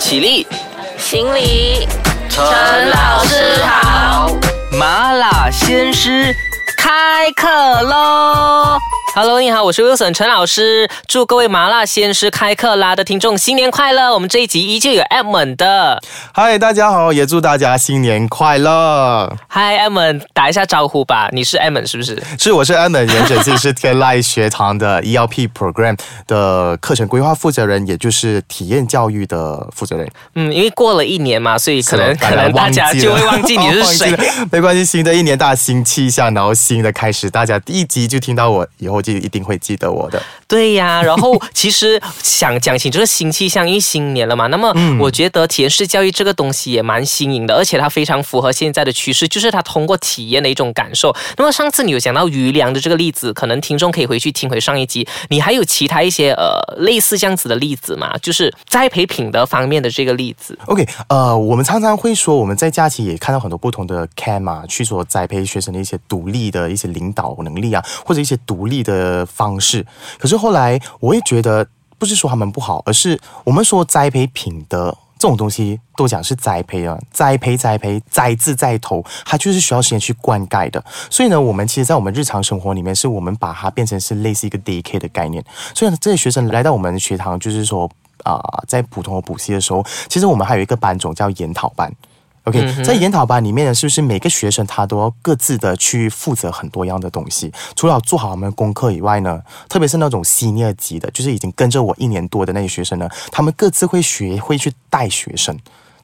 起立，行礼，陈老师好。麻辣鲜师开课喽！Hello，你好，我是 Wilson 陈老师，祝各位麻辣鲜师开课啦的听众新年快乐！我们这一集依旧有 Edmond 的，嗨，大家好，也祝大家新年快乐。嗨，Edmond，打一下招呼吧，你是 Edmond 是不是？是，我是 Edmond，原本自己是天籁学堂的 ELP Program 的课程规划负责人，也就是体验教育的负责人。嗯，因为过了一年嘛，所以可能可能大家就会忘记你是谁。没关系，新的一年大家新气象，然后新的开始，大家第一集就听到我，以后就一定会记得我的。对呀，然后其实想讲起这个新气象，因为新年了嘛，那么我觉得体验式教育这个东西也蛮新颖的，而且它非常符合现在的趋势，就是它通过体验的一种感受。那么上次你有讲到余粮的这个例子，可能听众可以回去听回上一集。你还有其他一些呃类似这样子的例子吗？就是栽培品德方面的这个例子。OK，呃，我们常常会说，我们在假期也看到很多不同的 cam 啊，去所栽培学生的一些独立的一些领导能力啊，或者一些独立的的方式。可是后来我也觉得，不是说他们不好，而是我们说栽培品德。这种东西都讲是栽培啊，栽培栽培，栽字在头，它就是需要时间去灌溉的。所以呢，我们其实，在我们日常生活里面，是我们把它变成是类似一个 DK 的概念。所以呢，这些学生来到我们学堂，就是说啊、在普通的补习的时候，其实我们还有一个班种叫研讨班。OK，、在研讨班里面呢，是不是每个学生他都要各自的去负责很多样的东西？除了做好我们的功课以外呢，特别是那种 senior 级的，就是已经跟着我一年多的那些学生呢，他们各自会学会去带学生。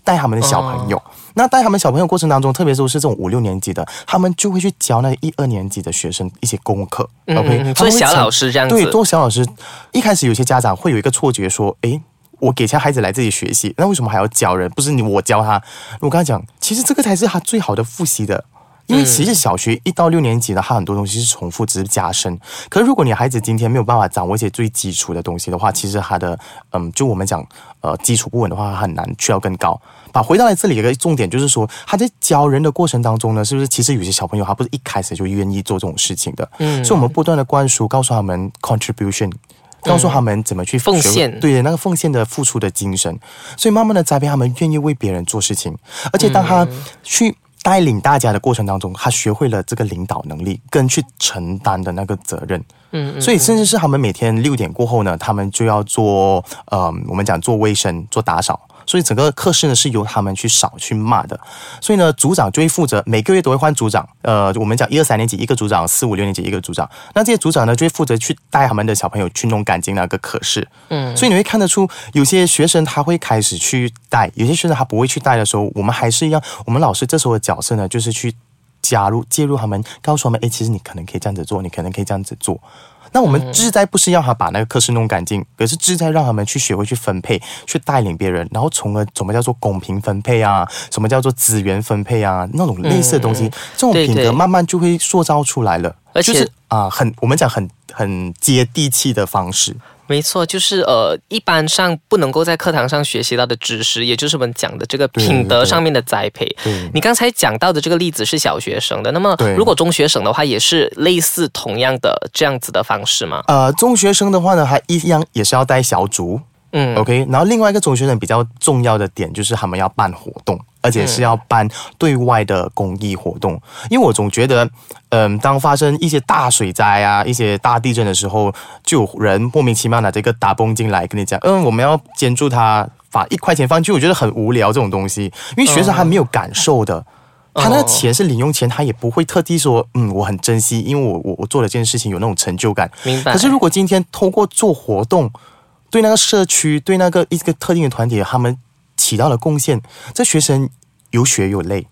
带他们的小朋友，那带他们小朋友过程当中，特别是是这种五六年级的，他们就会去教那一二年级的学生一些功课。嗯 OK，做小老师这样子对，做小老师。一开始有些家长会有一个错觉，说，诶，我给下孩子来这里学习，那为什么还要教人？不是你我教他？我跟他讲，其实这个才是他最好的复习的。因为其实小学一到六年级呢，他很多东西是重复，只是加深。可是如果你孩子今天没有办法掌握一些最基础的东西的话，其实他的嗯，就我们讲呃基础不稳的话，很难去到更高。把回到来这里有个重点就是说，他在教人的过程当中呢，是不是其实有些小朋友他不是一开始就愿意做这种事情的？嗯，所以我们不断的灌输，告诉他们 contribution。告诉他们怎么去奉献。对那个奉献的付出的精神，所以慢慢的栽培他们愿意为别人做事情，而且当他去带领大家的过程当中，他学会了这个领导能力跟去承担的那个责任。嗯，所以甚至是他们每天六点过后呢，他们就要做呃，我们讲做卫生、做打扫。所以整个课室呢是由他们去扫去骂的，所以呢组长就会负责每个月都会换组长，呃，我们讲一二三年级一个组长，四五六年级一个组长，那这些组长呢就会负责去带他们的小朋友去弄干净那个课室，嗯，所以你会看得出有些学生他会开始去带，有些学生他不会去带的时候，我们还是一样，我们老师这时候的角色呢就是去加入介入他们，告诉他们，诶，其实你可能可以这样子做，你可能可以这样子做。那我们志在不是要他把那个课室弄干净，而是志在让他们去学会去分配，去带领别人，然后从而什么叫做公平分配啊，什么叫做资源分配啊，那种类似的东西，这种品格慢慢就会塑造出来了。而且就是啊、很我们讲很很接地气的方式。没错，就是呃，一般上不能够在课堂上学习到的知识，也就是我们讲的这个品德上面的栽培。对你刚才讲到的这个例子是小学生的，那么如果中学生的话，也是类似同样的这样子的方式吗？呃，中学生的话呢，还一样也是要带小组。嗯 OK，然后另外一个中学生比较重要的点就是他们要办活动，而且是要办对外的公益活动。因为我总觉得，嗯、当发生一些大水灾啊、一些大地震的时候，就有人莫名其妙拿这个打崩进来跟你讲，嗯，我们要捐助他，把一块钱放进去，我觉得很无聊这种东西，因为学生还没有感受的。他那个钱是零用钱，他也不会特地说，嗯，我很珍惜，因为我我我做了这件事情有那种成就感。明白可是如果今天通过做活动，对那个社区、对那个一个特定的团体，他们起到了贡献，这学生有血有泪，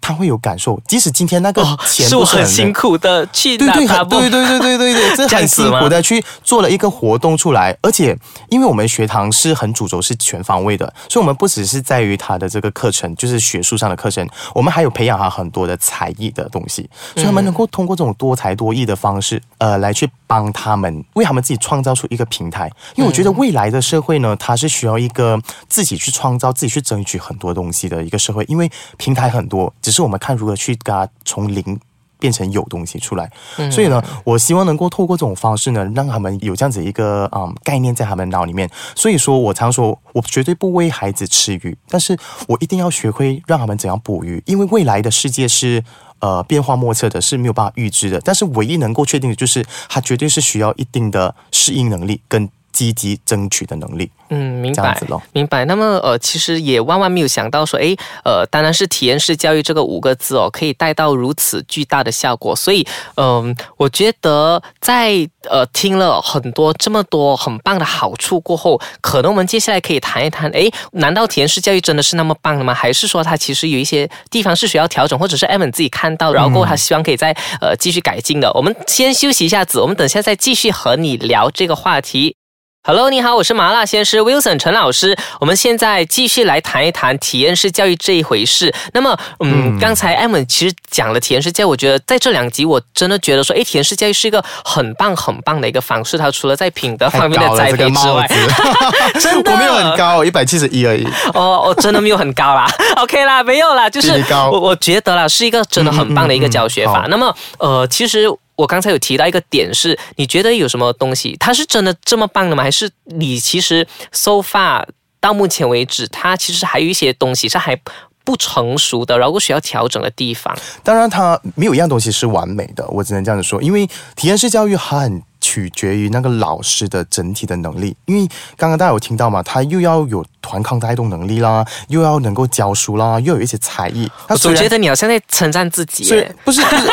他会有感受。即使今天那个钱哦是我很辛苦的去对对，对对对对对对，这很辛苦的去做了一个活动出来，而且因为我们学堂是很主轴是全方位的，所以我们不只是在于他的这个课程，就是学术上的课程，我们还有培养他很多的才艺的东西，所以他们能够通过这种多才多艺的方式，呃，来去帮他们为他们自己创造出一个平台。因为我觉得未来的社会呢，它是需要一个自己去创造、自己去争取很多东西的一个社会，因为平台很多，只是我们看如何去给它从零变成有东西出来。所以呢，我希望能够透过这种方式呢，让他们有这样子一个嗯概念在他们脑里面。所以说我常说，我绝对不喂孩子吃鱼，但是我一定要学会让他们怎样捕鱼，因为未来的世界是呃变化莫测的，是没有办法预知的。但是唯一能够确定的就是，它绝对是需要一定的适应能力跟。积极争取的能力，嗯，明白，明白。那么，呃，其实也万万没有想到说，哎，呃，当然是体验式教育这个五个字哦，可以带到如此巨大的效果。所以，嗯，我觉得在呃听了很多这么多很棒的好处过后，可能我们接下来可以谈一谈，哎，难道体验式教育真的是那么棒的吗？还是说它其实有一些地方是需要调整，或者是艾文自己看到，然后过后他希望可以再呃继续改进的？我们先休息一下子，我们等下再继续和你聊这个话题。Hello，你好，我是麻辣鲜师 Wilson 陈老师。我们现在继续来谈一谈体验式教育这一回事。那么，嗯，刚才艾文其实讲了体验式教育，我觉得在这两集我真的觉得说，哎，体验式教育是一个很棒很棒的一个方式。它除了在品德方面的栽培之外，真的我没有很高，一百七十一而已。哦，我真的没有很高啦。OK 啦，没有啦，就是我我觉得啦，是一个真的很棒的一个教学法。那么，呃，其实。我刚才有提到一个点，是你觉得有什么东西，它是真的这么棒的吗？还是你其实 so far 到目前为止，它其实还有一些东西是还不成熟的，然后需要调整的地方？当然，它没有一样东西是完美的，我只能这样子说。因为体验式教育很取决于那个老师的整体的能力。因为刚刚大家有听到嘛，他又要有团抗带动能力啦，又要能够教书啦，又有一些才艺。我总觉得你好像在称赞自己，不是不是。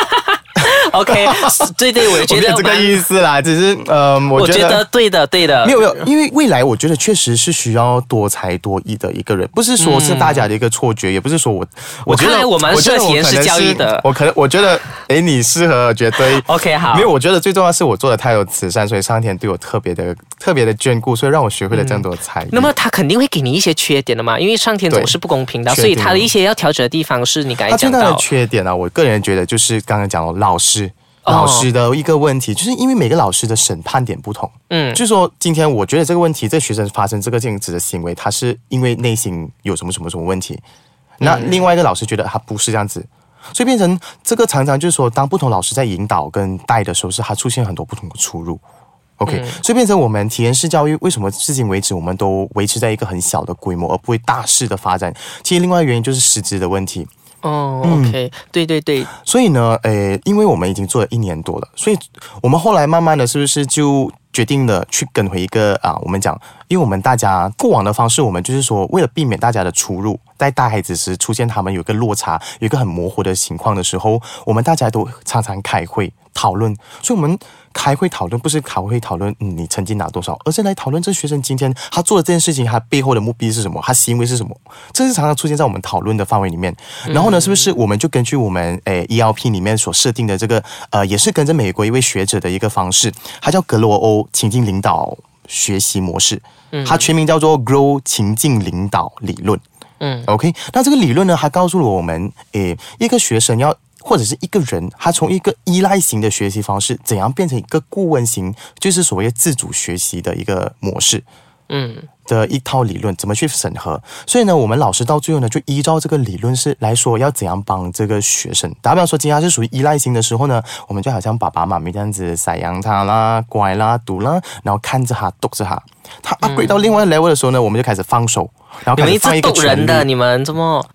OK，对对，我觉得这个意思啦，只是呃，我觉得对的，对的，没有没有，因为未来我觉得确实是需要多才多艺的一个人，不是说是大家的一个错觉，也不是说我，我觉得我蛮适合体验式教育的，我可能我觉得，哎，你适合，绝对 OK 好，因为我觉得最重要是我做的太有慈善，所以上天对我特别的 特别的眷顾，所以让我学会了这么多才艺。那么他肯定会给你一些缺点的嘛，因为上天总是不公平的，所以他的一些要调整的地方是你刚才讲到的缺点啊。我个人觉得就是刚刚讲了老师。老师的一个问题，就是因为每个老师的审判点不同，嗯，就是说今天我觉得这个问题，这学生发生这个这样子的行为，他是因为内心有什么什么什么问题，那另外一个老师觉得他不是这样子，所以变成这个常常就是说，当不同老师在引导跟带的时候，是他出现很多不同的出入，OK，所以变成我们体验式教育为什么至今为止我们都维持在一个很小的规模，而不会大势的发展？其实另外一个原因就是师资的问题。哦，OK，对对对，所以呢，诶，因为我们已经做了一年多了，所以我们后来慢慢的是不是就决定了去跟回一个啊？我们讲，因为我们大家过往的方式，我们就是说，为了避免大家的出入，在带孩子时出现他们有一个落差，有一个很模糊的情况的时候，我们大家都常常开会讨论，所以我们。开会讨论不是开会讨论你成绩拿多少，而是来讨论这学生今天他做的这件事情，他背后的目的是什么，他行为是什么，这是常常出现在我们讨论的范围里面。然后呢，是不是我们就根据我们诶 ELP 里面所设定的这个呃，也是跟着美国一位学者的一个方式，他叫格罗欧情境领导学习模式，它全名叫做 Grow 情境领导理论。嗯，OK，那这个理论呢，还告诉了我们，诶，一个学生要。或者是一个人，他从一个依赖型的学习方式，怎样变成一个顾问型，就是所谓自主学习的一个模式，嗯，的一套理论，怎么去审核？所以呢，我们老师到最后呢，就依照这个理论是来说，要怎样帮这个学生。打比方说，今天是属于依赖型的时候呢，我们就好像爸爸妈妈这样子散养他啦，乖啦，读啦，然后看着他，督着他。他 upgrade 到另外 level 的时候呢，我们就开始放手。然后你们一直逗人的，你们怎么？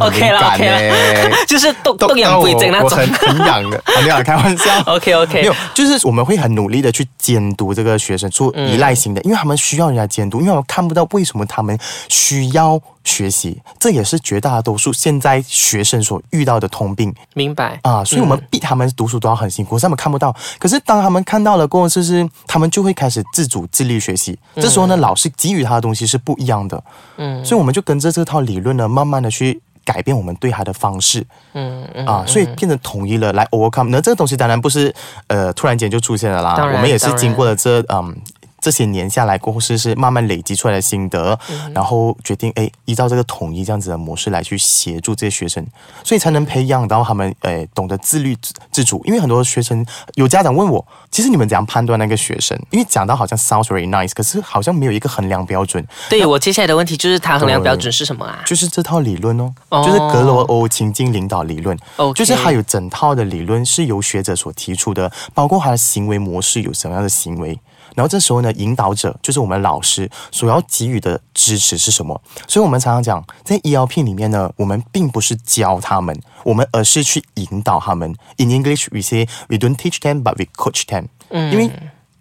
OK 了，OK 了，就是动动养不这那种，很 养的，没有开玩笑。OK OK，没有，就是我们会很努力的去监督这个学生做依赖型的，因为他们需要人家监督，因为我看不到为什么他们需要学习，这也是绝大多数现在学生所遇到的通病。明白啊，所以我们逼他们读书都要很辛苦，他们看不到。可是当他们看到了过后，就是他们就会开始自主自律学习。这时候呢，老师给予他的东西是不一样的。嗯，所以我们就跟着这套理论呢，慢慢的去改变我们对他的方式。嗯嗯啊，所以变成统一了来 overcome。那这个东西当然不是呃突然间就出现了啦，我们也是经过了这嗯这些年下来过后，是是慢慢累积出来的心得，然后决定哎，依照这个统一这样子的模式来去协助这些学生，所以才能培养到他们诶懂得自律自自主。因为很多学生有家长问我，其实你们怎样判断那个学生？因为讲到好像 sounds very nice，可是好像没有一个衡量标准。对我接下来的问题就是，他衡量标准是什么啊？就是这套理论哦，就是格罗欧情境领导理论。哦，就是还有整套的理论是由学者所提出的，包括他的行为模式有什么样的行为。然后这时候呢，引导者就是我们老师所要给予的支持是什么？所以我们常常讲，在 ELP 里面呢，我们并不是教他们，我们而是去引导他们。In English we say we don't teach them, but we coach them。嗯，因为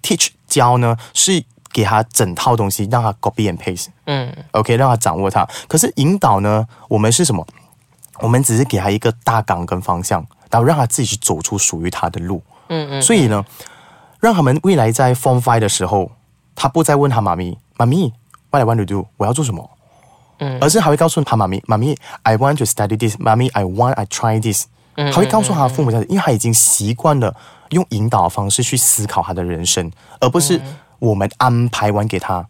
teach 教呢是给他整套东西，让他 copy and paste。嗯，OK，让他掌握它。可是引导呢，我们是什么？我们只是给他一个大纲跟方向，然后让他自己去走出属于他的路。嗯嗯，所以呢。让他们未来在 Form Five 的时候，他不再问他妈咪：“妈咪，What I want to do？我要做什么？”嗯，而是还会告诉他妈咪：“妈咪，I want to study this。妈咪，I want I try this。”嗯，他会告诉他父母，因为他已经习惯了用引导的方式去思考他的人生，而不是我们安排完给他。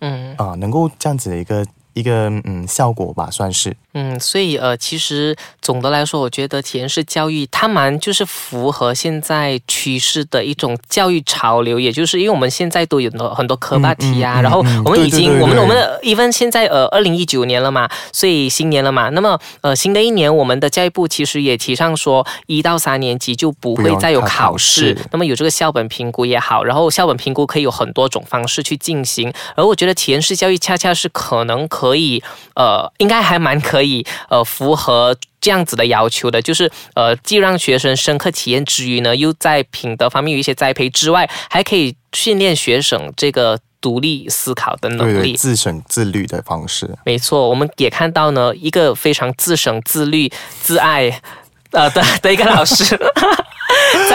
嗯啊，能够这样子的一个。一个嗯效果吧，算是。嗯，所以呃，其实总的来说，我觉得体验式教育它蛮就是符合现在趋势的一种教育潮流，也就是因为我们现在都有很多很多科巴题啊，然后我们已经我们我们的 even 现在呃二零一九年了嘛，所以新年了嘛，那么呃新的一年，我们的教育部其实也提倡说，一到三年级就不会再有考试，那么有这个校本评估也好，然后校本评估可以有很多种方式去进行，而我觉得体验式教育恰恰是可能可。可以，呃，应该还蛮可以，呃，符合这样子的要求的，就是，呃，既让学生深刻体验之余呢，又在品德方面有一些栽培之外，还可以训练学生这个独立思考的能力，自省自律的方式。没错，我们也看到呢，一个非常自省自律、自爱，呃的的一个老师，在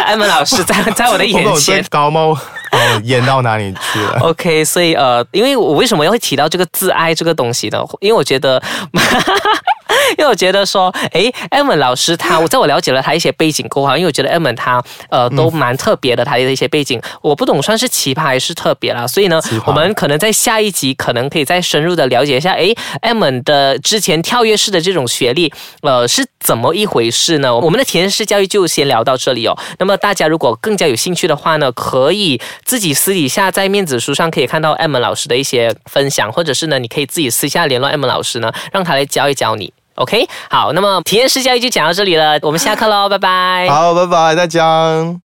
艾文老师在 在我的眼前，高猫。哦，演到哪里去了？OK，所以呃，因为我为什么要会提到这个自爱这个东西呢？因为我觉得。因为我觉得说，哎，M 老师他，我在我了解了他一些背景过后，因为我觉得 M 他呃都蛮特别的，他的一些背景，我不懂算是奇葩还是特别啦。所以呢，我们可能在下一集可能可以再深入的了解一下，哎，M 的之前跳跃式的这种学历，呃，是怎么一回事呢？我们的体验式教育就先聊到这里哦。那么大家如果更加有兴趣的话呢，可以自己私底下在面子书上可以看到 M 老师的一些分享，或者是呢，你可以自己私下联络 M 老师呢，让他来教一教你。OK，好，那么体验式教育就讲到这里了，我们下课喽，拜拜。好，拜拜，大家。